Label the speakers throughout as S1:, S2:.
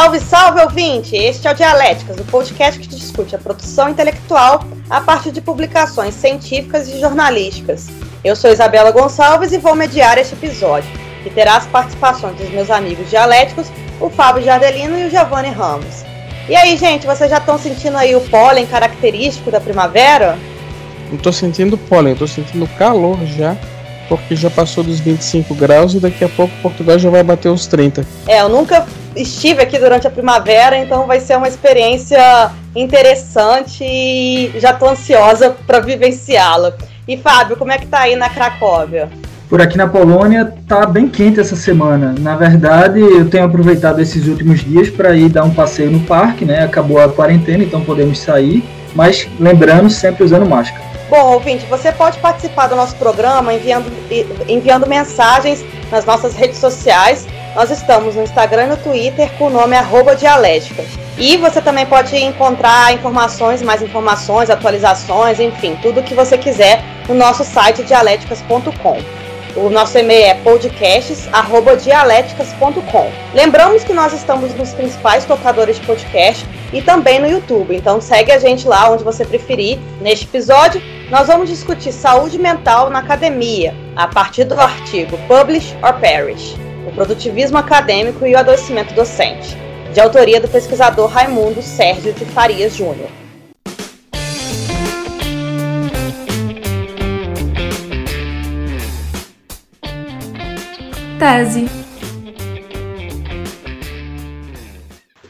S1: Salve, salve, ouvinte! Este é o Dialéticas, o podcast que discute a produção intelectual a partir de publicações científicas e jornalísticas. Eu sou Isabela Gonçalves e vou mediar este episódio, que terá as participações dos meus amigos dialéticos, o Fábio Jardelino e o Giovanni Ramos. E aí, gente, vocês já estão sentindo aí o pólen característico da primavera?
S2: Não tô sentindo pólen, tô sentindo calor já porque já passou dos 25 graus e daqui a pouco Portugal já vai bater os 30.
S1: É, eu nunca estive aqui durante a primavera, então vai ser uma experiência interessante e já tô ansiosa para vivenciá-la. E Fábio, como é que tá aí na Cracóvia?
S3: Por aqui na Polônia tá bem quente essa semana. Na verdade, eu tenho aproveitado esses últimos dias para ir dar um passeio no parque, né? Acabou a quarentena, então podemos sair, mas lembrando sempre usando máscara.
S1: Bom, ouvinte, você pode participar do nosso programa enviando, enviando mensagens nas nossas redes sociais. Nós estamos no Instagram e no Twitter com o nome arroba dialética. E você também pode encontrar informações, mais informações, atualizações, enfim, tudo o que você quiser no nosso site dialéticas.com. O nosso e-mail é podcasts@dialeticas.com. Lembramos que nós estamos nos principais tocadores de podcast e também no YouTube. Então segue a gente lá onde você preferir. Neste episódio, nós vamos discutir saúde mental na academia, a partir do artigo Publish or Perish: O produtivismo acadêmico e o adoecimento docente, de autoria do pesquisador Raimundo Sérgio de Farias Júnior.
S4: Tese.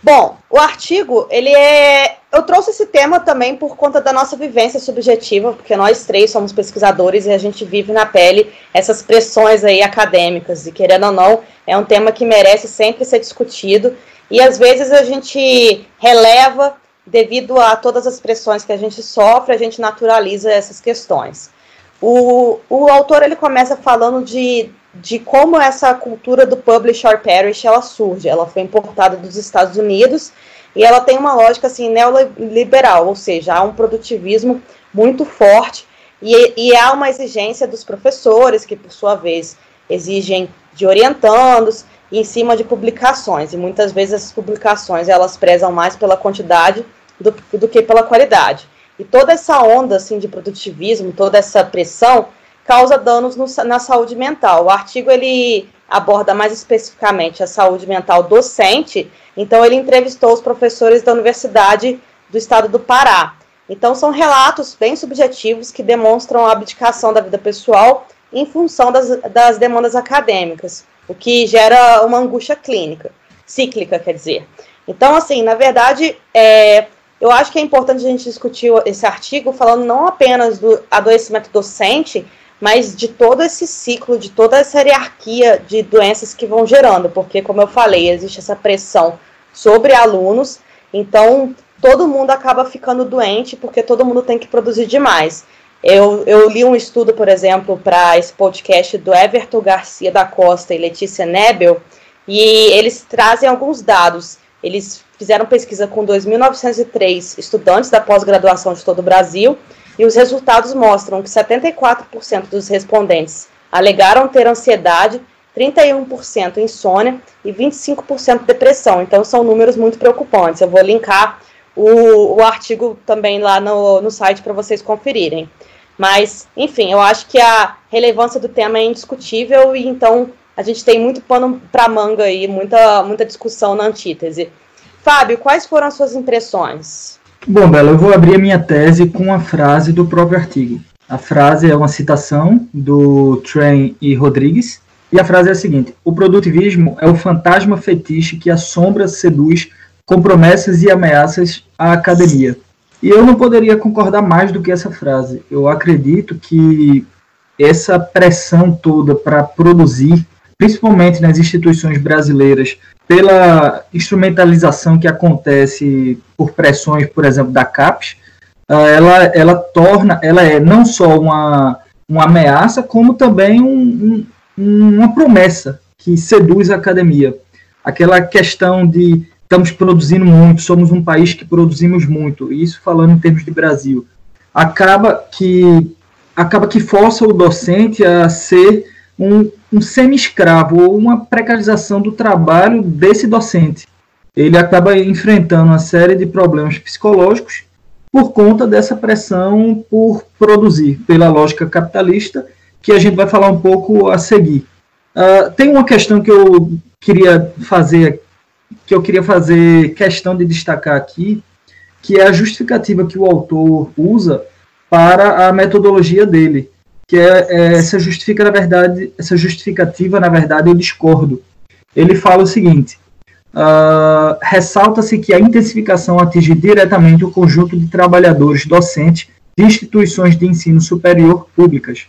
S1: Bom, o artigo, ele é. Eu trouxe esse tema também por conta da nossa vivência subjetiva, porque nós três somos pesquisadores e a gente vive na pele essas pressões aí acadêmicas, e querendo ou não, é um tema que merece sempre ser discutido, e às vezes a gente releva devido a todas as pressões que a gente sofre, a gente naturaliza essas questões. O, o autor ele começa falando de de como essa cultura do publish or perish ela surge. Ela foi importada dos Estados Unidos e ela tem uma lógica assim neoliberal, ou seja, há um produtivismo muito forte e, e há uma exigência dos professores que por sua vez exigem de orientandos em cima de publicações e muitas vezes essas publicações elas prezam mais pela quantidade do, do que pela qualidade. E toda essa onda assim de produtivismo, toda essa pressão causa danos no, na saúde mental. O artigo ele aborda mais especificamente a saúde mental docente, então ele entrevistou os professores da Universidade do Estado do Pará. Então são relatos bem subjetivos que demonstram a abdicação da vida pessoal em função das, das demandas acadêmicas, o que gera uma angústia clínica, cíclica, quer dizer. Então, assim, na verdade, é, eu acho que é importante a gente discutir esse artigo falando não apenas do adoecimento docente, mas de todo esse ciclo, de toda essa hierarquia de doenças que vão gerando, porque, como eu falei, existe essa pressão sobre alunos, então todo mundo acaba ficando doente porque todo mundo tem que produzir demais. Eu, eu li um estudo, por exemplo, para esse podcast do Everton Garcia da Costa e Letícia Nebel, e eles trazem alguns dados. Eles fizeram pesquisa com 2.903 estudantes da pós-graduação de todo o Brasil, e os resultados mostram que 74% dos respondentes alegaram ter ansiedade, 31% insônia e 25% depressão. Então são números muito preocupantes. Eu vou linkar o, o artigo também lá no, no site para vocês conferirem. Mas, enfim, eu acho que a relevância do tema é indiscutível e então a gente tem muito pano para manga aí, muita, muita discussão na antítese. Fábio, quais foram as suas impressões?
S3: Bom, Bela, eu vou abrir a minha tese com uma frase do próprio artigo. A frase é uma citação do Train e Rodrigues, e a frase é a seguinte: O produtivismo é o fantasma fetiche que assombra, seduz com promessas e ameaças à academia. E eu não poderia concordar mais do que essa frase. Eu acredito que essa pressão toda para produzir, principalmente nas instituições brasileiras, pela instrumentalização que acontece por pressões, por exemplo, da CAPES, ah, ela, ela torna, ela é não só uma, uma ameaça, como também um, um, uma promessa que seduz a academia. Aquela questão de estamos produzindo muito, somos um país que produzimos muito, isso falando em termos de Brasil, acaba que acaba que força o docente a ser um, um semi-escravo ou uma precarização do trabalho desse docente. ele acaba enfrentando uma série de problemas psicológicos por conta dessa pressão por produzir, pela lógica capitalista, que a gente vai falar um pouco a seguir. Uh, tem uma questão que eu queria fazer, que eu queria fazer questão de destacar aqui, que é a justificativa que o autor usa para a metodologia dele, que é, é essa justifica na verdade, essa justificativa na verdade eu discordo. Ele fala o seguinte: uh, ressalta-se que a intensificação atinge diretamente o conjunto de trabalhadores docentes de instituições de ensino superior públicas.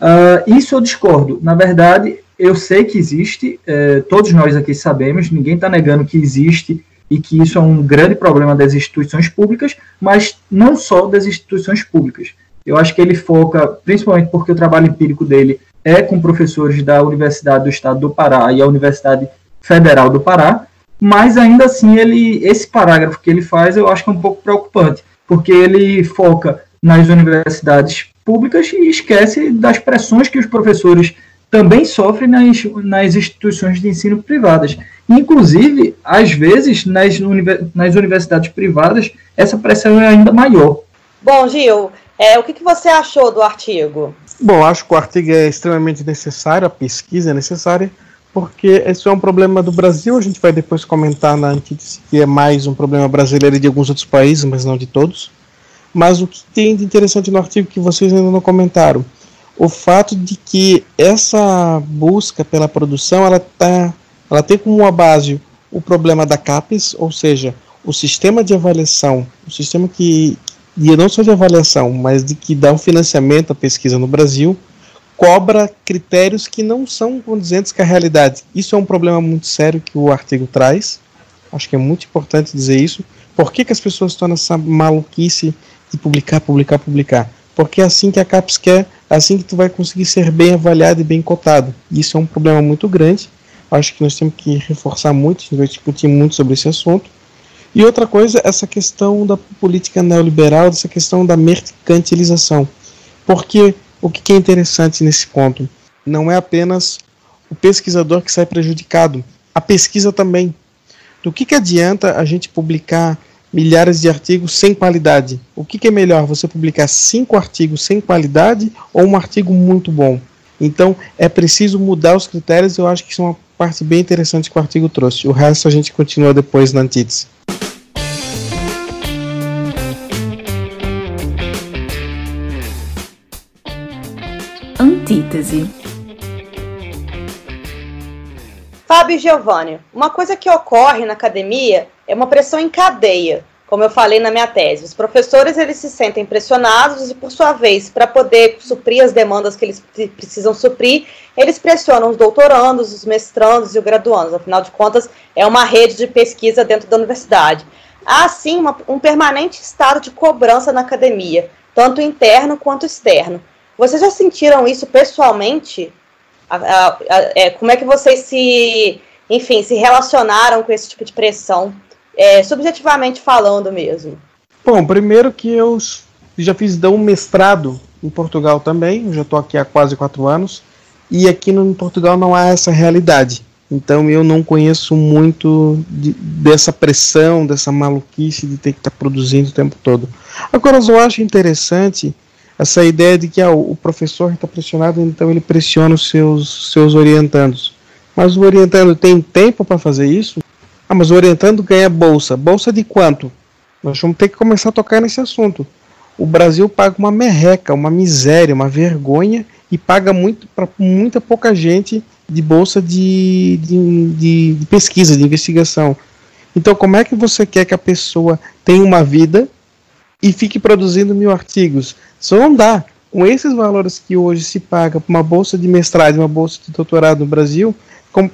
S3: Uh, isso eu discordo. Na verdade, eu sei que existe, eh, todos nós aqui sabemos, ninguém está negando que existe e que isso é um grande problema das instituições públicas, mas não só das instituições públicas. Eu acho que ele foca, principalmente porque o trabalho empírico dele é com professores da Universidade do Estado do Pará e a Universidade Federal do Pará, mas ainda assim ele esse parágrafo que ele faz eu acho que é um pouco preocupante, porque ele foca nas universidades públicas e esquece das pressões que os professores também sofrem nas, nas instituições de ensino privadas. Inclusive, às vezes, nas, nas universidades privadas, essa pressão é ainda maior.
S1: Bom, Gil, é, o que, que você achou do artigo?
S2: Bom, acho que o artigo é extremamente necessário, a pesquisa é necessária, porque esse é um problema do Brasil, a gente vai depois comentar na antítese que é mais um problema brasileiro e de alguns outros países, mas não de todos. Mas o que tem de interessante no artigo que vocês ainda não comentaram, o fato de que essa busca pela produção, ela, tá, ela tem como uma base o problema da CAPES, ou seja, o sistema de avaliação, o sistema que, e não só de avaliação, mas de que dá um financiamento à pesquisa no Brasil, cobra critérios que não são condizentes com a realidade. Isso é um problema muito sério que o artigo traz. Acho que é muito importante dizer isso. Por que, que as pessoas estão nessa maluquice de publicar, publicar, publicar? Porque é assim que a CAPES quer, é assim que tu vai conseguir ser bem avaliado e bem cotado. Isso é um problema muito grande. Acho que nós temos que reforçar muito, a gente vai discutir muito sobre esse assunto. E outra coisa, essa questão da política neoliberal, essa questão da mercantilização. Porque o que é interessante nesse ponto? Não é apenas o pesquisador que sai prejudicado, a pesquisa também. Do que, que adianta a gente publicar milhares de artigos sem qualidade? O que, que é melhor, você publicar cinco artigos sem qualidade ou um artigo muito bom? Então é preciso mudar os critérios. Eu acho que isso é uma parte bem interessante que o artigo trouxe. O resto a gente continua depois na antítese.
S1: Antítese. Fábio Giovanni, uma coisa que ocorre na academia é uma pressão em cadeia, como eu falei na minha tese. Os professores eles se sentem pressionados e, por sua vez, para poder suprir as demandas que eles precisam suprir, eles pressionam os doutorandos, os mestrandos e os graduandos. Afinal de contas, é uma rede de pesquisa dentro da universidade. Há, sim, uma, um permanente estado de cobrança na academia, tanto interno quanto externo. Vocês já sentiram isso pessoalmente? A, a, a, é, como é que vocês se, enfim, se relacionaram com esse tipo de pressão, é, subjetivamente falando mesmo?
S2: Bom, primeiro que eu já fiz um mestrado em Portugal também, já estou aqui há quase quatro anos, e aqui no Portugal não há essa realidade. Então eu não conheço muito de, dessa pressão, dessa maluquice de ter que estar tá produzindo o tempo todo. Agora eu acho interessante essa ideia de que ah, o professor está pressionado, então ele pressiona os seus, seus orientandos. Mas o orientando tem tempo para fazer isso? Ah, mas o orientando ganha bolsa. Bolsa de quanto? Nós vamos ter que começar a tocar nesse assunto. O Brasil paga uma merreca, uma miséria, uma vergonha e paga muito para muita pouca gente de bolsa de, de, de, de pesquisa, de investigação. Então, como é que você quer que a pessoa tenha uma vida e fique produzindo mil artigos. Só não dá. Com esses valores que hoje se paga por uma bolsa de mestrado uma bolsa de doutorado no Brasil,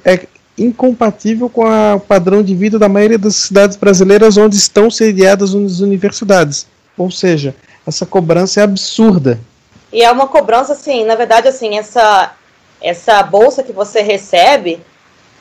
S2: é incompatível com o padrão de vida da maioria das cidades brasileiras onde estão sediadas as universidades. Ou seja, essa cobrança é absurda.
S1: E é uma cobrança, assim, na verdade, assim, essa, essa bolsa que você recebe,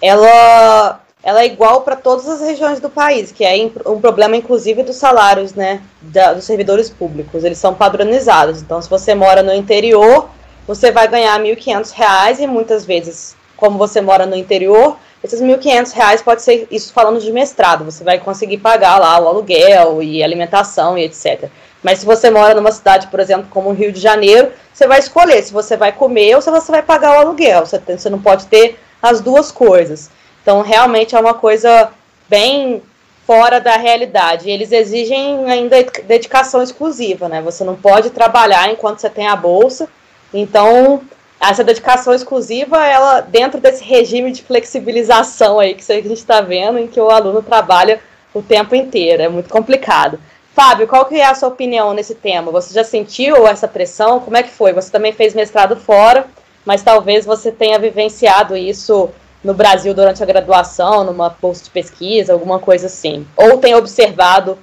S1: ela ela é igual para todas as regiões do país, que é um problema, inclusive, dos salários né, da, dos servidores públicos. Eles são padronizados. Então, se você mora no interior, você vai ganhar R$ 1.500 e muitas vezes, como você mora no interior, esses 1.500 reais pode ser isso falando de mestrado, você vai conseguir pagar lá o aluguel e alimentação e etc. Mas se você mora numa cidade, por exemplo, como o Rio de Janeiro, você vai escolher se você vai comer ou se você vai pagar o aluguel. Você, tem, você não pode ter as duas coisas. Então, realmente é uma coisa bem fora da realidade. Eles exigem ainda dedicação exclusiva, né? Você não pode trabalhar enquanto você tem a bolsa. Então, essa dedicação exclusiva, ela dentro desse regime de flexibilização aí que a gente está vendo, em que o aluno trabalha o tempo inteiro, é muito complicado. Fábio, qual que é a sua opinião nesse tema? Você já sentiu essa pressão? Como é que foi? Você também fez mestrado fora, mas talvez você tenha vivenciado isso no Brasil durante a graduação, numa bolsa de pesquisa, alguma coisa assim. Ou tem observado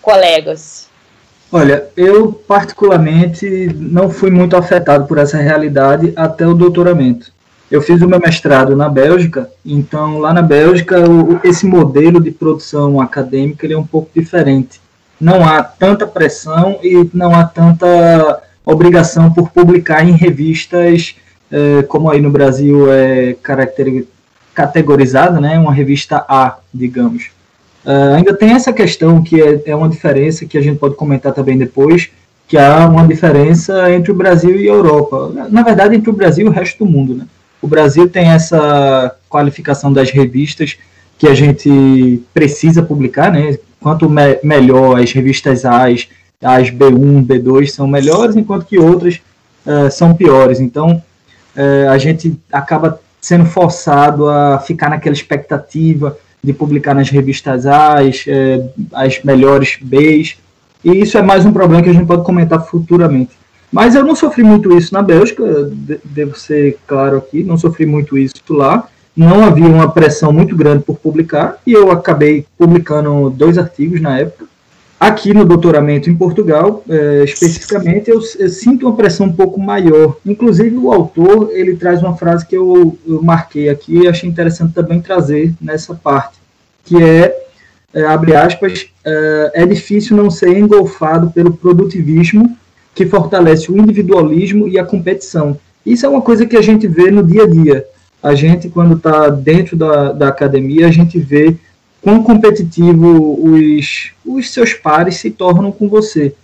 S1: colegas?
S3: Olha, eu particularmente não fui muito afetado por essa realidade até o doutoramento. Eu fiz o meu mestrado na Bélgica, então lá na Bélgica o, esse modelo de produção acadêmica ele é um pouco diferente. Não há tanta pressão e não há tanta obrigação por publicar em revistas eh, como aí no Brasil é categorizada, né, uma revista A, digamos. Uh, ainda tem essa questão que é, é uma diferença que a gente pode comentar também depois, que há uma diferença entre o Brasil e a Europa. Na verdade, entre o Brasil e o resto do mundo. Né? O Brasil tem essa qualificação das revistas que a gente precisa publicar, né? Quanto me melhor as revistas as, as B1, B2 são melhores, enquanto que outras uh, são piores. Então, uh, a gente acaba sendo forçado a ficar naquela expectativa de publicar nas revistas As, é, as melhores Bs, e isso é mais um problema que a gente pode comentar futuramente. Mas eu não sofri muito isso na Bélgica, devo ser claro aqui, não sofri muito isso lá. Não havia uma pressão muito grande por publicar, e eu acabei publicando dois artigos na época. Aqui no doutoramento em Portugal, é, especificamente, eu, eu, sinto uma pressão um pouco maior. Inclusive, o autor ele traz uma frase que eu, eu marquei aqui e achei interessante também trazer nessa parte, que é, é abre aspas, é, é difícil não ser engolfado pelo produtivismo que fortalece o individualismo e a competição. Isso é uma coisa que a gente vê no dia a dia. A gente, quando está dentro da, da academia, a gente vê quão competitivo os, os seus pares se tornam com você.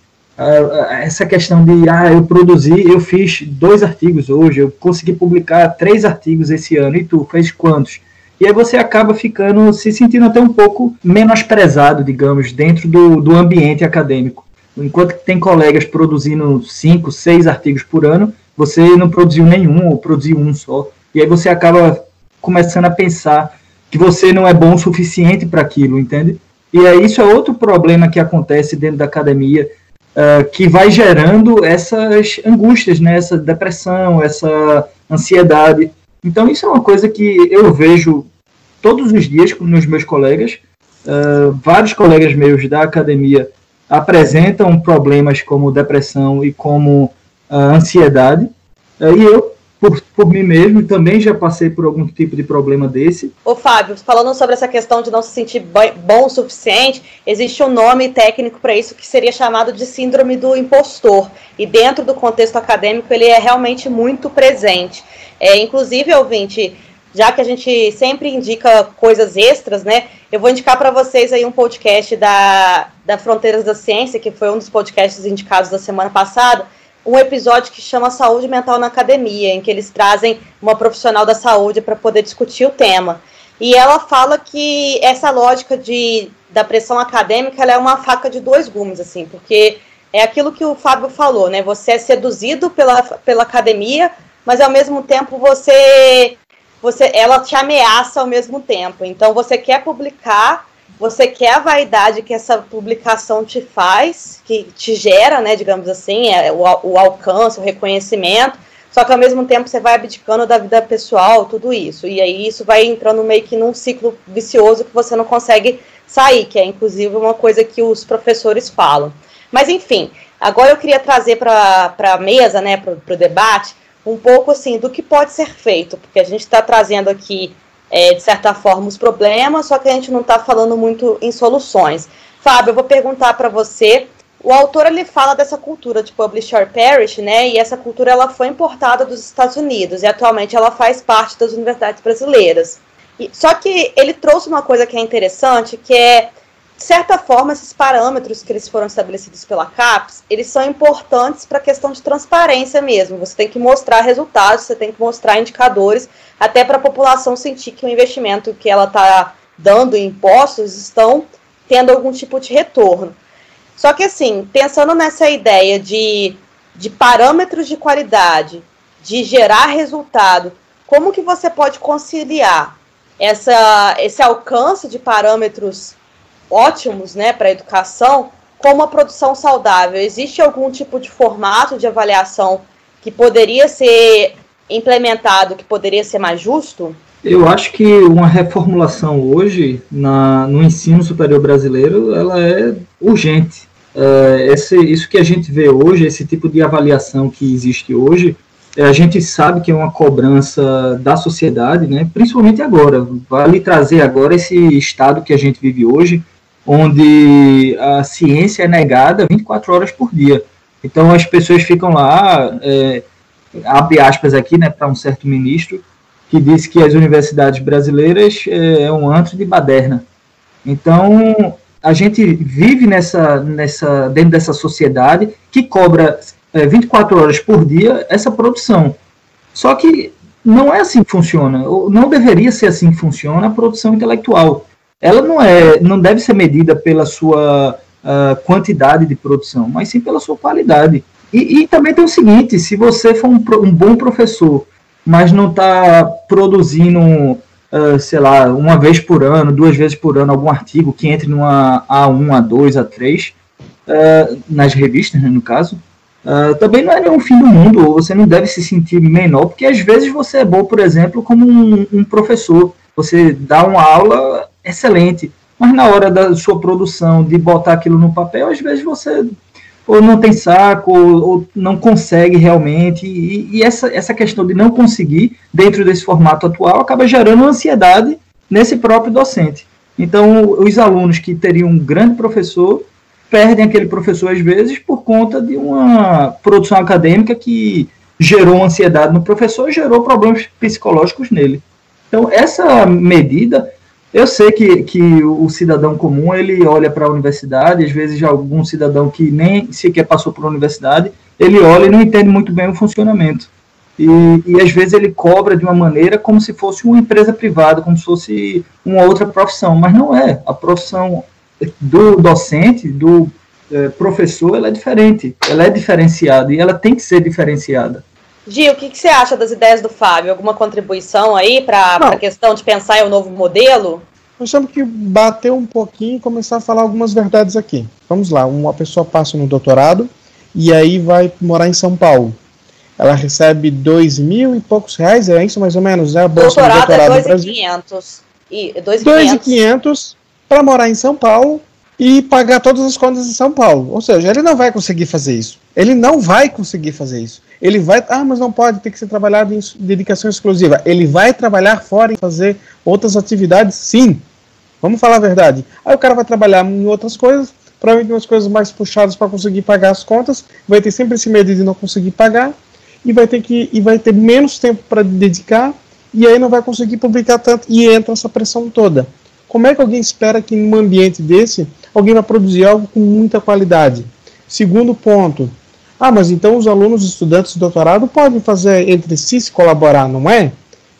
S3: essa questão de, ah, eu produzi, eu fiz dois artigos hoje, eu consegui publicar três artigos esse ano, e tu fez quantos? E aí você acaba ficando, se sentindo até um pouco menosprezado, digamos, dentro do, do ambiente acadêmico. Enquanto tem colegas produzindo cinco, seis artigos por ano, você não produziu nenhum, ou produziu um só. E aí você acaba começando a pensar que você não é bom o suficiente para aquilo, entende? E aí isso é outro problema que acontece dentro da academia, uh, que vai gerando essas angústias, né? essa depressão, essa ansiedade. Então isso é uma coisa que eu vejo todos os dias nos meus colegas. Uh, vários colegas meus da academia apresentam problemas como depressão e como uh, ansiedade. E eu por, por mim mesmo, também já passei por algum tipo de problema desse.
S1: Ô Fábio, falando sobre essa questão de não se sentir bom o suficiente, existe um nome técnico para isso que seria chamado de síndrome do impostor. E dentro do contexto acadêmico ele é realmente muito presente. É, inclusive, ouvinte, já que a gente sempre indica coisas extras, né? Eu vou indicar para vocês aí um podcast da, da Fronteiras da Ciência, que foi um dos podcasts indicados da semana passada, um episódio que chama Saúde Mental na Academia, em que eles trazem uma profissional da saúde para poder discutir o tema. E ela fala que essa lógica de, da pressão acadêmica é uma faca de dois gumes, assim, porque é aquilo que o Fábio falou, né? Você é seduzido pela, pela academia, mas ao mesmo tempo você, você ela te ameaça ao mesmo tempo. Então você quer publicar, você quer a vaidade que essa publicação te faz, que te gera, né, digamos assim, é, o, o alcance, o reconhecimento, só que ao mesmo tempo você vai abdicando da vida pessoal, tudo isso. E aí isso vai entrando meio que num ciclo vicioso que você não consegue sair, que é inclusive uma coisa que os professores falam. Mas enfim, agora eu queria trazer para a mesa, né, para o debate, um pouco assim do que pode ser feito, porque a gente está trazendo aqui é, de certa forma, os problemas, só que a gente não está falando muito em soluções. Fábio, eu vou perguntar para você. O autor ele fala dessa cultura de publish or perish, né? E essa cultura ela foi importada dos Estados Unidos e atualmente ela faz parte das universidades brasileiras. E, só que ele trouxe uma coisa que é interessante, que é, de certa forma, esses parâmetros que eles foram estabelecidos pela CAPES, eles são importantes para a questão de transparência mesmo. Você tem que mostrar resultados, você tem que mostrar indicadores, até para a população sentir que o investimento que ela está dando em impostos estão tendo algum tipo de retorno. Só que, assim, pensando nessa ideia de, de parâmetros de qualidade, de gerar resultado, como que você pode conciliar essa, esse alcance de parâmetros ótimos né, para a educação com uma produção saudável? Existe algum tipo de formato de avaliação que poderia ser implementado, que poderia ser mais justo?
S3: Eu acho que uma reformulação hoje na, no ensino superior brasileiro ela é urgente. É, esse, isso que a gente vê hoje, esse tipo de avaliação que existe hoje, é, a gente sabe que é uma cobrança da sociedade, né, principalmente agora. Vale trazer agora esse estado que a gente vive hoje, onde a ciência é negada 24 horas por dia. Então as pessoas ficam lá, é, abre aspas aqui, né, para um certo ministro, que disse que as universidades brasileiras é, é um antro de baderna. Então, a gente vive nessa, nessa, dentro dessa sociedade que cobra é, 24 horas por dia essa produção. Só que não é assim que funciona, não deveria ser assim que funciona a produção intelectual. Ela não é, não deve ser medida pela sua uh, quantidade de produção, mas sim pela sua qualidade. E, e também tem o seguinte: se você for um, um bom professor, mas não está produzindo, uh, sei lá, uma vez por ano, duas vezes por ano, algum artigo que entre numa A1, A2, A3, uh, nas revistas, né, no caso, Uh, também não é nenhum fim do mundo, ou você não deve se sentir menor, porque às vezes você é bom, por exemplo, como um, um, professor. Você dá uma aula excelente, mas na hora da sua produção, de botar aquilo no papel, às vezes você ou não tem saco, ou, ou não consegue realmente, e, e, essa, essa questão de não conseguir, dentro desse formato atual, acaba gerando ansiedade nesse próprio docente. Então, os alunos que teriam um grande professor perdem aquele professor às vezes por conta de uma produção acadêmica que gerou ansiedade no professor gerou problemas psicológicos nele. Então, essa medida, eu sei que, que o cidadão comum, ele olha para a universidade, às vezes algum cidadão que nem sequer passou por uma universidade, ele olha e não entende muito bem o funcionamento. E, e às vezes ele cobra de uma maneira como se fosse uma empresa privada, como se fosse uma outra profissão, mas não é. A profissão do docente, do é, professor, ela é diferente, ela é diferenciada e ela tem que ser diferenciada.
S1: Gil, o que, que você acha das ideias do Fábio? Alguma contribuição aí para a questão de pensar em um novo modelo?
S2: Nós temos que bater um pouquinho e começar a falar algumas verdades aqui. Vamos lá, uma pessoa passa no doutorado e aí vai morar em São Paulo. Ela recebe dois mil e poucos reais, é isso mais ou menos? É a bolsa
S1: doutorado, doutorado é dois e quinhentos.
S2: Dois e quinhentos para morar em São Paulo e pagar todas as contas em São Paulo. Ou seja, ele não vai conseguir fazer isso. Ele não vai conseguir fazer isso. Ele vai, ah, mas não pode, ter que ser trabalhado em dedicação exclusiva. Ele vai trabalhar fora e fazer outras atividades, sim. Vamos falar a verdade. Aí o cara vai trabalhar em outras coisas, provavelmente umas coisas mais puxadas para conseguir pagar as contas, vai ter sempre esse medo de não conseguir pagar e vai ter que e vai ter menos tempo para dedicar e aí não vai conseguir publicar tanto e entra essa pressão toda. Como é que alguém espera que num ambiente desse alguém vai produzir algo com muita qualidade? Segundo ponto. Ah, mas então os alunos, estudantes de doutorado podem fazer entre si se colaborar, não é?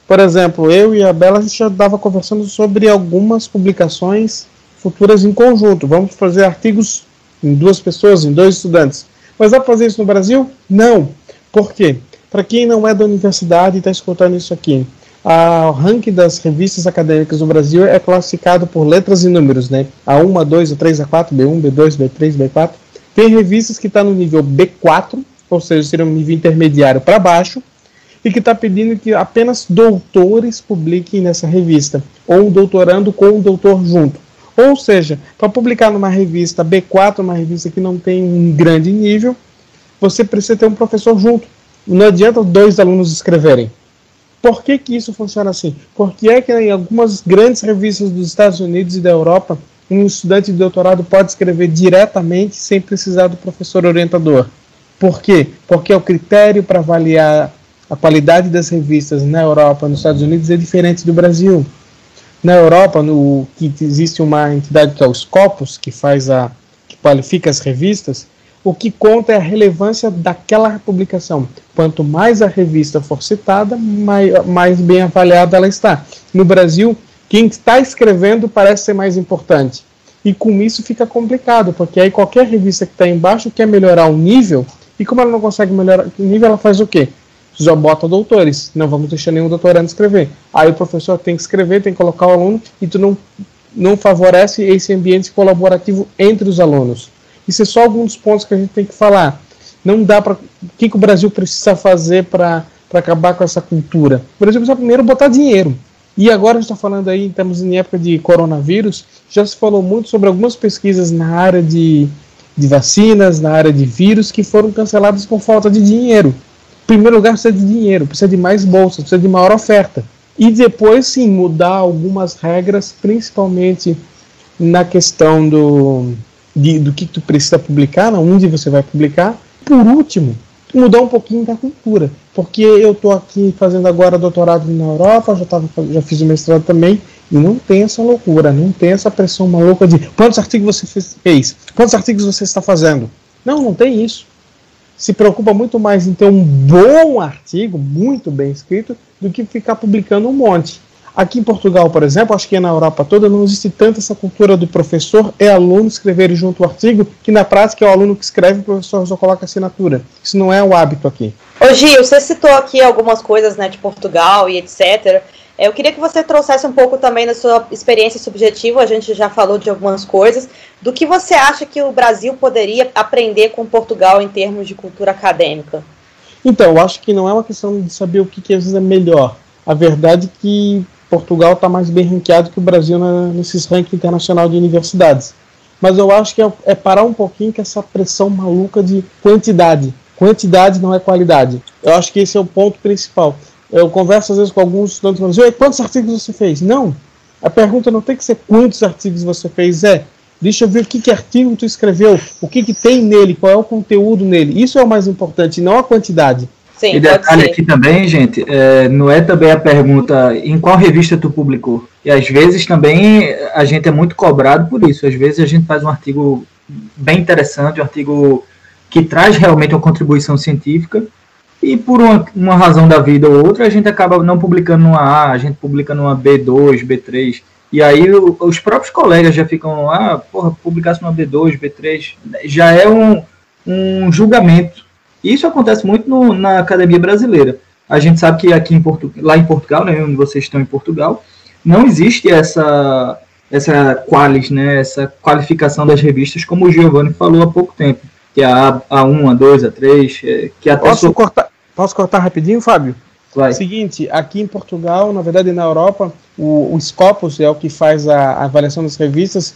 S2: Por exemplo, eu e a Bela a gente já estava conversando sobre algumas publicações futuras em conjunto. Vamos fazer artigos em duas pessoas, em dois estudantes. Mas dá para fazer isso no Brasil? Não. Por quê? Para quem não é da universidade e está escutando isso aqui, o ranking das revistas acadêmicas no Brasil é classificado por letras e números, né? A1, A2, A3, A4, B1, B2, B3, B4. Tem revistas que estão tá no nível B4, ou seja, seria um nível intermediário para baixo, e que está pedindo que apenas doutores publiquem nessa revista, ou um doutorando com um doutor junto. Ou seja, para publicar numa revista B4, uma revista que não tem um grande nível, você precisa ter um professor junto. Não adianta dois alunos escreverem. Por que, que isso funciona assim? Porque é que em algumas grandes revistas dos Estados Unidos e da Europa, um estudante de doutorado pode escrever diretamente sem precisar do professor orientador. Por quê? Porque o critério para avaliar a qualidade das revistas na Europa, nos Estados Unidos, é diferente do Brasil. Na Europa, no, que existe uma entidade que é o Scopus, que faz a que qualifica as revistas, o que conta é a relevância daquela publicação. Quanto mais a revista for citada, mais, mais bem avaliada ela está. No Brasil, quem está escrevendo parece ser mais importante. E com isso fica complicado, porque aí qualquer revista que está embaixo quer melhorar o nível, e como ela não consegue melhorar o nível, ela faz o quê? Já bota doutores, não vamos deixar nenhum doutorando escrever. Aí o professor tem que escrever, tem que colocar o aluno, e tu não, não favorece esse ambiente colaborativo entre os alunos. Isso é só alguns pontos que a gente tem que falar. Não dá para. O que, que o Brasil precisa fazer para acabar com essa cultura? O Brasil precisa primeiro botar dinheiro. E agora a gente está falando aí, estamos em época de coronavírus, já se falou muito sobre algumas pesquisas na área de, de vacinas, na área de vírus, que foram canceladas por falta de dinheiro. Em primeiro lugar, precisa de dinheiro, precisa de mais bolsas, precisa de maior oferta. E depois, sim, mudar algumas regras, principalmente na questão do, de, do que tu precisa publicar, onde você vai publicar. Por último, mudar um pouquinho da cultura. Porque eu estou aqui fazendo agora doutorado na Europa, já, tava, já fiz o mestrado também, e não tem essa loucura, não tem essa pressão maluca de quantos artigos você fez, quantos artigos você está fazendo. Não, não tem isso. Se preocupa muito mais em ter um bom artigo, muito bem escrito, do que ficar publicando um monte. Aqui em Portugal, por exemplo, acho que na Europa toda não existe tanto essa cultura do professor e aluno escreverem junto o artigo, que na prática é o aluno que escreve e o professor só coloca assinatura. Isso não é o hábito aqui.
S1: Ô Gil, você citou aqui algumas coisas né, de Portugal e etc. É, eu queria que você trouxesse um pouco também da sua experiência subjetiva, a gente já falou de algumas coisas, do que você acha que o Brasil poderia aprender com Portugal em termos de cultura acadêmica?
S2: Então, eu acho que não é uma questão de saber o que, que às vezes é melhor. A verdade é que Portugal está mais bem ranqueado que o Brasil na, nesses rankings internacional de universidades. Mas eu acho que é, é, parar um pouquinho com essa pressão maluca de quantidade. Quantidade não é qualidade. Eu acho que esse é o ponto principal. Eu converso às vezes com alguns estudantes e falo quantos artigos você fez? Não. A pergunta não tem que ser quantos artigos você fez, é deixa eu ver o que, que artigo tu escreveu, o que, que tem nele, qual é o conteúdo nele. Isso é o mais importante, não a quantidade.
S3: Sim, e detalhe aqui também, gente, é, não é também a pergunta em qual revista tu publicou. E às vezes também a gente é muito cobrado por isso. Às vezes a gente faz um artigo bem interessante, um artigo que traz realmente uma contribuição científica, e por uma, uma razão da vida ou outra, a gente acaba não publicando numa A, a gente publica numa B2, B3. E aí o, os próprios colegas já ficam, ah, porra, publicasse numa B2, B3, já é um, um julgamento isso acontece muito no, na academia brasileira. A gente sabe que aqui em Portu lá em Portugal, né, onde vocês estão em Portugal, não existe essa essa qualis, né, essa qualificação das revistas, como o Giovanni falou há pouco tempo, que é a A1, A2, A3, que até
S2: posso cortar, posso cortar rapidinho, Fábio? Vai. Seguinte, aqui em Portugal, na verdade na Europa, o, o Scopus é o que faz a, a avaliação das revistas.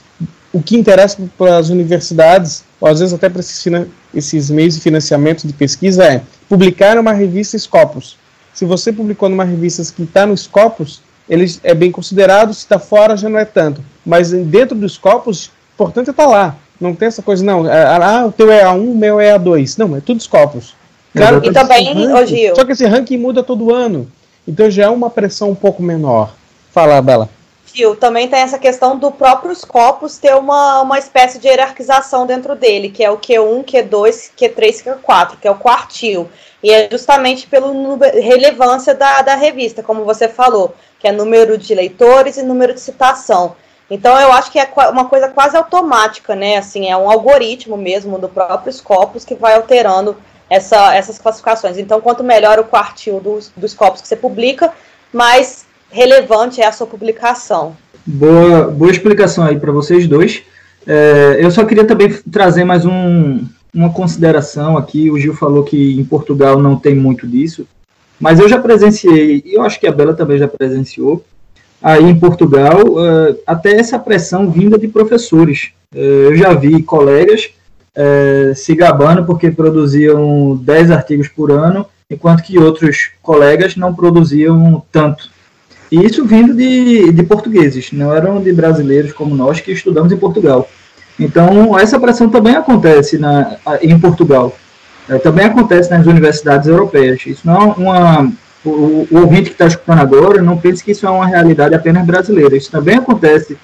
S2: O que interessa para as universidades, ou às vezes até para esses, esses meios de financiamento de pesquisa, é publicar uma revista Scopus. Se você publicou numa revista que está no Scopus, ele é bem considerado, se está fora já não é tanto. Mas dentro do Scopus, importante é estar tá lá. Não tem essa coisa, não. É, ah, o teu é A1, o meu é A2. Não, é tudo Scopus.
S1: Claro, e também,
S2: ranking, Só que esse ranking muda todo ano. Então já é uma pressão um pouco menor. Fala, Bela.
S1: Gil, também tem essa questão do próprio Scopus ter uma, uma espécie de hierarquização dentro dele, que é o Q1, Q2, Q3, Q4, que é o quartil. E é justamente pela relevância da, da revista, como você falou, que é número de leitores e número de citação. Então eu acho que é uma coisa quase automática, né? Assim, é um algoritmo mesmo do próprio Scopus que vai alterando essa, essas classificações. Então, quanto melhor o quartil dos, dos copos que você publica, mais relevante é a sua publicação.
S3: Boa, boa explicação aí para vocês dois. É, eu só queria também trazer mais um, uma consideração aqui. O Gil falou que em Portugal não tem muito disso, mas eu já presenciei, e eu acho que a Bela também já presenciou, aí em Portugal, uh, até essa pressão vinda de professores. Uh, eu já vi colegas é, se gabando porque produziam 10 artigos por ano, enquanto que outros colegas não produziam tanto. E isso vindo de, de portugueses, não eram de brasileiros como nós que estudamos em Portugal. Então, essa pressão também acontece na, em Portugal. É, também acontece nas universidades europeias. Isso não é uma, o, o ouvinte que está escutando agora não pense que isso é uma realidade apenas brasileira. Isso também acontece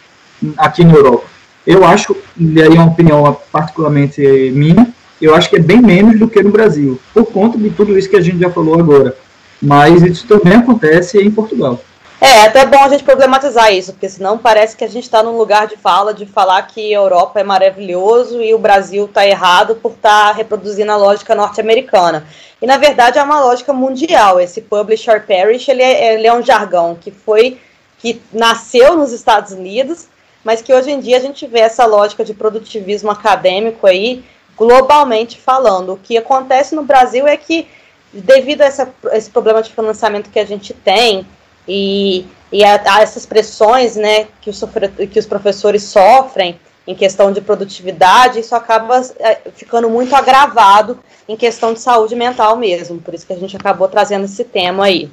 S3: aqui na Europa. Eu acho, e aí é uma opinião particularmente minha, eu acho que é bem menos do que no Brasil, por conta de tudo isso que a gente já falou agora. Mas isso também acontece em Portugal.
S1: É, é até bom a gente problematizar isso, porque senão parece que a gente está num lugar de fala de falar que a Europa é maravilhoso e o Brasil está errado por estar tá reproduzindo a lógica norte-americana. E na verdade é uma lógica mundial. Esse publisher perish ele é, ele é um jargão que foi que nasceu nos Estados Unidos, mas que hoje em dia a gente vê essa lógica de produtivismo acadêmico aí globalmente falando. O que acontece no Brasil é que devido a, essa, esse problema de financiamento que a gente tem e, e a, a, essas pressões né, que, os, que os professores sofrem em questão de produtividade, isso acaba é, ficando muito agravado em questão de saúde mental mesmo. Por isso que a gente acabou trazendo esse tema aí.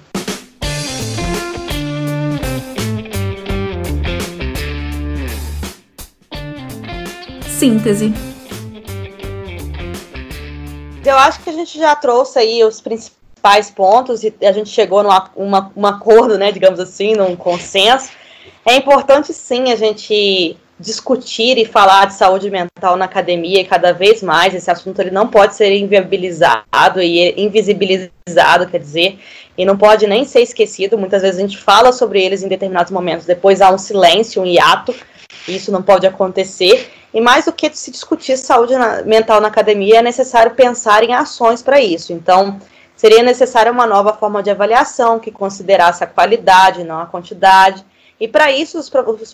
S4: Síntese.
S1: Eu acho que a gente já trouxe aí os principais pontos e a gente chegou num um acordo, né, digamos assim, num consenso. É importante sim a gente discutir e falar de saúde mental na academia e cada vez mais esse assunto ele não pode ser inviabilizado e invisibilizado, quer dizer, e não pode nem ser esquecido. Muitas vezes a gente fala sobre eles em determinados momentos, depois há um silêncio, um hiato, isso não pode acontecer. E mais do que se discutir saúde na, mental na academia, é necessário pensar em ações para isso. Então, Seria necessária uma nova forma de avaliação que considerasse a qualidade, não a quantidade. E para isso, os,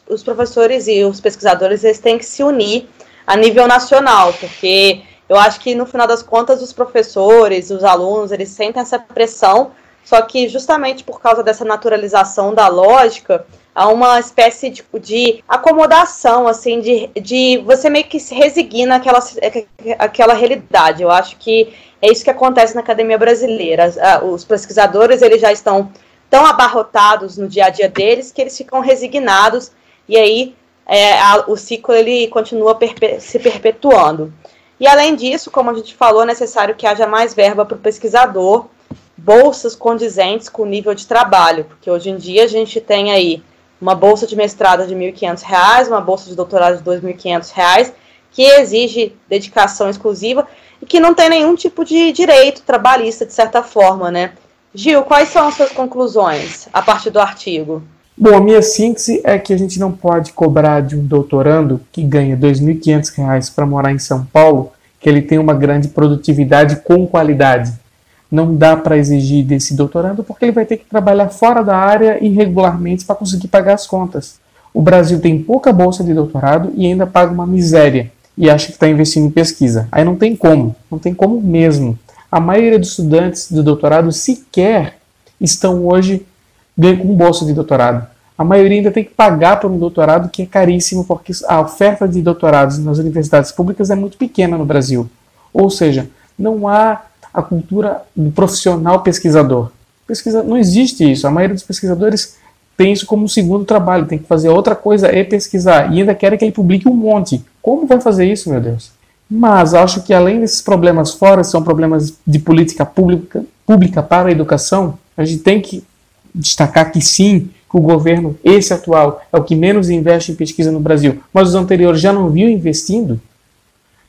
S1: os, professores e os pesquisadores eles têm que se unir a nível nacional, porque eu acho que no final das contas os professores, os alunos, eles sentem essa pressão, só que justamente por causa dessa naturalização da lógica, há uma espécie de, de acomodação, assim, de, de você meio que se resigna àquela, àquela realidade. Eu acho que é isso que acontece na academia brasileira. Os pesquisadores eles já estão tão abarrotados no dia a dia deles que eles ficam resignados e aí é, a, o ciclo ele continua perpe se perpetuando. E além disso, como a gente falou, é necessário que haja mais verba para o pesquisador, bolsas condizentes com o nível de trabalho, porque hoje em dia a gente tem aí uma bolsa de mestrado de R$ 1.500, uma bolsa de doutorado de R$ 2.500, que exige dedicação exclusiva e que não tem nenhum tipo de direito trabalhista, de certa forma, né? Gil, quais são as suas conclusões a partir do artigo?
S2: Bom, a minha síntese é que a gente não pode cobrar de um doutorando que ganha R$ 2.500 para morar em São Paulo que ele tenha uma grande produtividade com qualidade não dá para exigir desse doutorando porque ele vai ter que trabalhar fora da área irregularmente para conseguir pagar as contas. O Brasil tem pouca bolsa de doutorado e ainda paga uma miséria e acha que está investindo em pesquisa. Aí não tem como, não tem como mesmo. A maioria dos estudantes do doutorado sequer estão hoje com bolsa de doutorado. A maioria ainda tem que pagar por um doutorado que é caríssimo porque a oferta de doutorados nas universidades públicas é muito pequena no Brasil. Ou seja, não há a cultura do profissional pesquisador. Pesquisa, não existe isso. A maioria dos pesquisadores tem isso como um segundo trabalho, tem que fazer outra coisa e pesquisar. E ainda querem que ele publique um monte. Como vai fazer isso, meu Deus? Mas acho que além desses problemas fora, são problemas de política pública, pública para a educação, a gente tem que destacar que sim, que o governo, esse atual, é o que menos investe em pesquisa no Brasil, mas os anteriores já não viu investindo,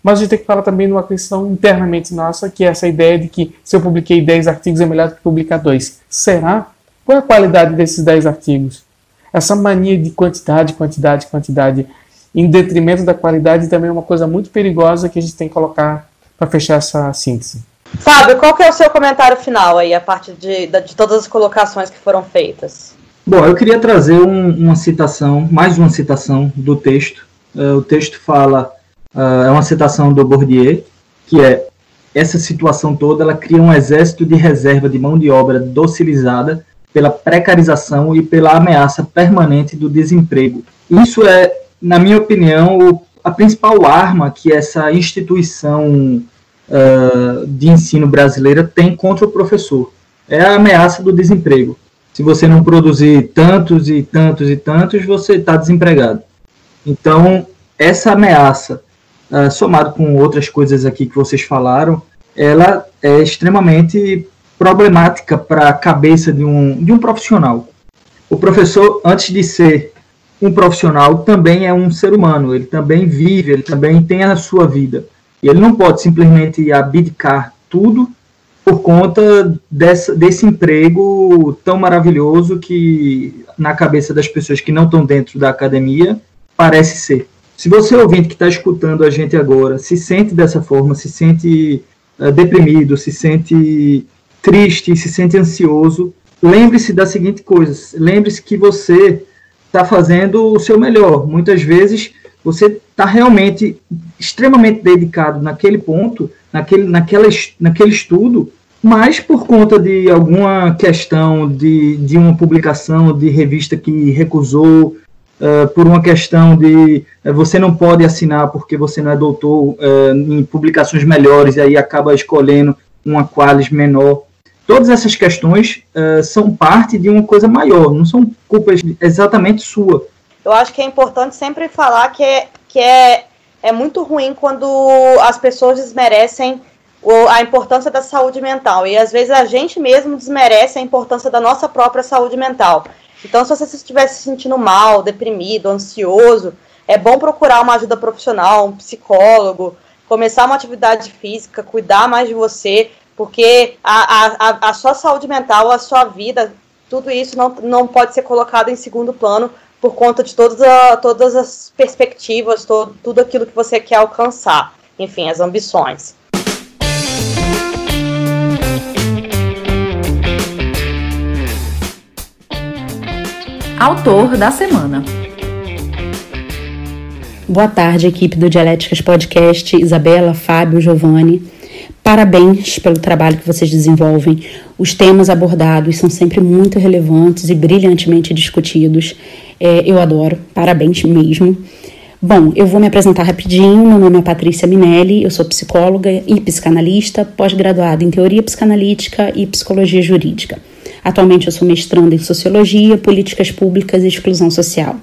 S2: mas a gente tem que falar também de uma questão internamente nossa, que é essa ideia de que se eu publiquei 10 artigos é melhor do que publicar dois. Será? Qual é a qualidade desses 10 artigos? Essa mania de quantidade, quantidade, quantidade, em detrimento da qualidade, também é uma coisa muito perigosa que a gente tem que colocar para fechar essa síntese.
S1: Fábio, qual que é o seu comentário final aí, a partir de, de todas as colocações que foram feitas?
S3: Bom, eu queria trazer um, uma citação, mais uma citação do texto. Uh, o texto fala uh, é uma citação do Bourdieu, que é essa situação toda ela cria um exército de reserva de mão de obra docilizada pela precarização e pela ameaça permanente do desemprego. Isso é, na minha opinião, o, a principal arma que essa instituição uh, de ensino brasileira tem contra o professor. É a ameaça do desemprego. Se você não produzir tantos e tantos e tantos, você está desempregado. Então, essa ameaça uh, somado com outras coisas aqui que vocês falaram, ela é extremamente problemática para a cabeça de um, de um profissional. O professor, antes de ser um profissional, também é um ser humano, ele também vive, ele também tem a sua vida. E ele não pode simplesmente abdicar tudo por conta desse emprego tão maravilhoso que, na cabeça das pessoas que não estão dentro da academia, parece ser. Se você ouvinte que está escutando a gente agora se sente dessa forma, se sente uh, deprimido, se sente triste, se sente ansioso, lembre-se da seguinte coisa: lembre-se que você está fazendo o seu melhor. Muitas vezes você está realmente extremamente dedicado naquele ponto, naquele, naquela, naquele estudo, mas por conta de alguma questão de, de uma publicação de revista que recusou, uh, por uma questão de uh, você não pode assinar porque você não é doutor uh, em publicações melhores e aí acaba escolhendo uma qualis menor. Todas essas questões são parte de uma coisa maior, não são culpas exatamente sua.
S1: Eu acho que é importante sempre falar que é, que é, é muito ruim quando as pessoas desmerecem a importância da saúde mental. E às vezes a gente mesmo desmerece a importância da nossa própria saúde mental. Então, se você estiver se sentindo mal, deprimido, ansioso, é bom procurar uma ajuda profissional, um psicólogo, começar uma atividade física, cuidar mais de você, porque a, a, a sua saúde mental, a sua vida, tudo isso não, não pode ser colocado em segundo plano por conta de todas, a, todas as perspectivas, todo, tudo aquilo que você quer alcançar, enfim, as ambições.
S4: Autor da semana. Boa tarde, equipe do Dialéticas Podcast, Isabela, Fábio, Giovanni. Parabéns pelo trabalho que vocês desenvolvem. Os temas abordados são sempre muito relevantes e brilhantemente discutidos. É, eu adoro, parabéns mesmo. Bom, eu vou me apresentar rapidinho. Meu nome é Patrícia Minelli, eu sou psicóloga e psicanalista, pós-graduada em teoria psicanalítica e psicologia jurídica. Atualmente eu sou mestranda em Sociologia, Políticas Públicas e Exclusão Social.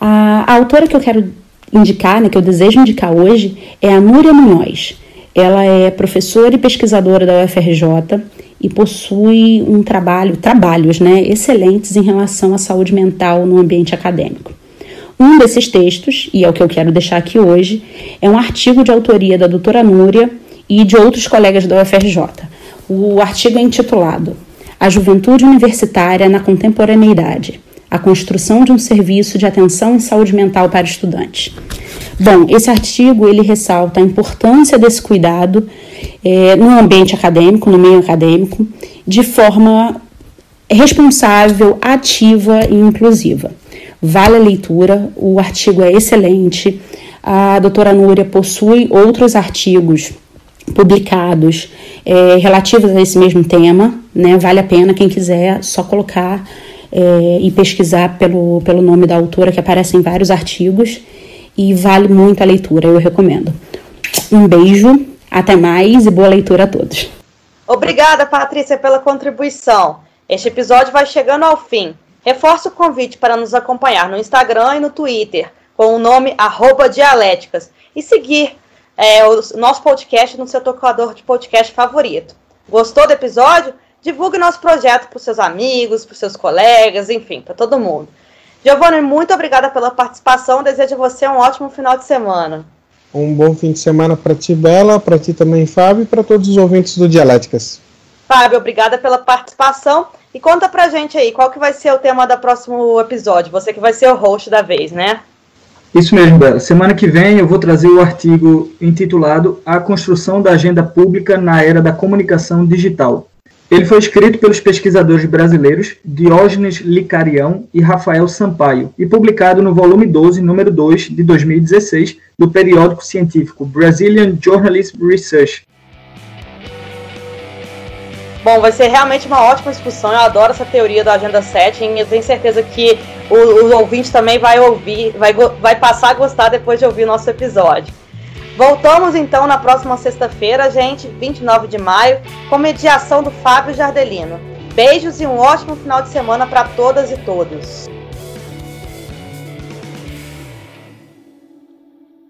S4: A, a autora que eu quero indicar, né, que eu desejo indicar hoje, é a Núria Munhoz. Ela é professora e pesquisadora da UFRJ e possui um trabalho, trabalhos né, excelentes em relação à saúde mental no ambiente acadêmico. Um desses textos, e é o que eu quero deixar aqui hoje, é um artigo de autoria da doutora Núria e de outros colegas da UFRJ. O artigo é intitulado a juventude universitária na contemporaneidade, a construção de um serviço de atenção em saúde mental para estudantes. Bom, esse artigo ele ressalta a importância desse cuidado é, no ambiente acadêmico, no meio acadêmico, de forma responsável, ativa e inclusiva. Vale a leitura, o artigo é excelente. A doutora Núria possui outros artigos publicados é, relativos a esse mesmo tema, né? Vale a pena quem quiser só colocar é, e pesquisar pelo, pelo nome da autora que aparece em vários artigos e vale muito a leitura, eu recomendo. Um beijo, até mais e boa leitura a todos.
S1: Obrigada, Patrícia, pela contribuição. Este episódio vai chegando ao fim. Reforço o convite para nos acompanhar no Instagram e no Twitter com o nome Dialéticas e seguir é, o nosso podcast no seu tocador de podcast favorito. Gostou do episódio? Divulgue nosso projeto para os seus amigos, para os seus colegas, enfim, para todo mundo. Giovanni, muito obrigada pela participação. Desejo a você um ótimo final de semana.
S2: Um bom fim de semana para ti, Bela, para ti também, Fábio, e para todos os ouvintes do Dialéticas.
S1: Fábio, obrigada pela participação. E conta pra gente aí, qual que vai ser o tema do próximo episódio? Você que vai ser o host da vez, né?
S3: Isso mesmo, Bela. Semana que vem eu vou trazer o artigo intitulado A Construção da Agenda Pública na Era da Comunicação Digital. Ele foi escrito pelos pesquisadores brasileiros Diógenes Licarião e Rafael Sampaio e publicado no volume 12, número 2, de 2016, do periódico científico Brazilian Journalism Research,
S1: Bom, vai ser realmente uma ótima discussão. Eu adoro essa teoria da Agenda 7 e eu tenho certeza que o, o ouvinte também vai ouvir, vai, vai passar a gostar depois de ouvir o nosso episódio. Voltamos então na próxima sexta-feira, gente, 29 de maio, com mediação do Fábio Jardelino. Beijos e um ótimo final de semana para todas e todos.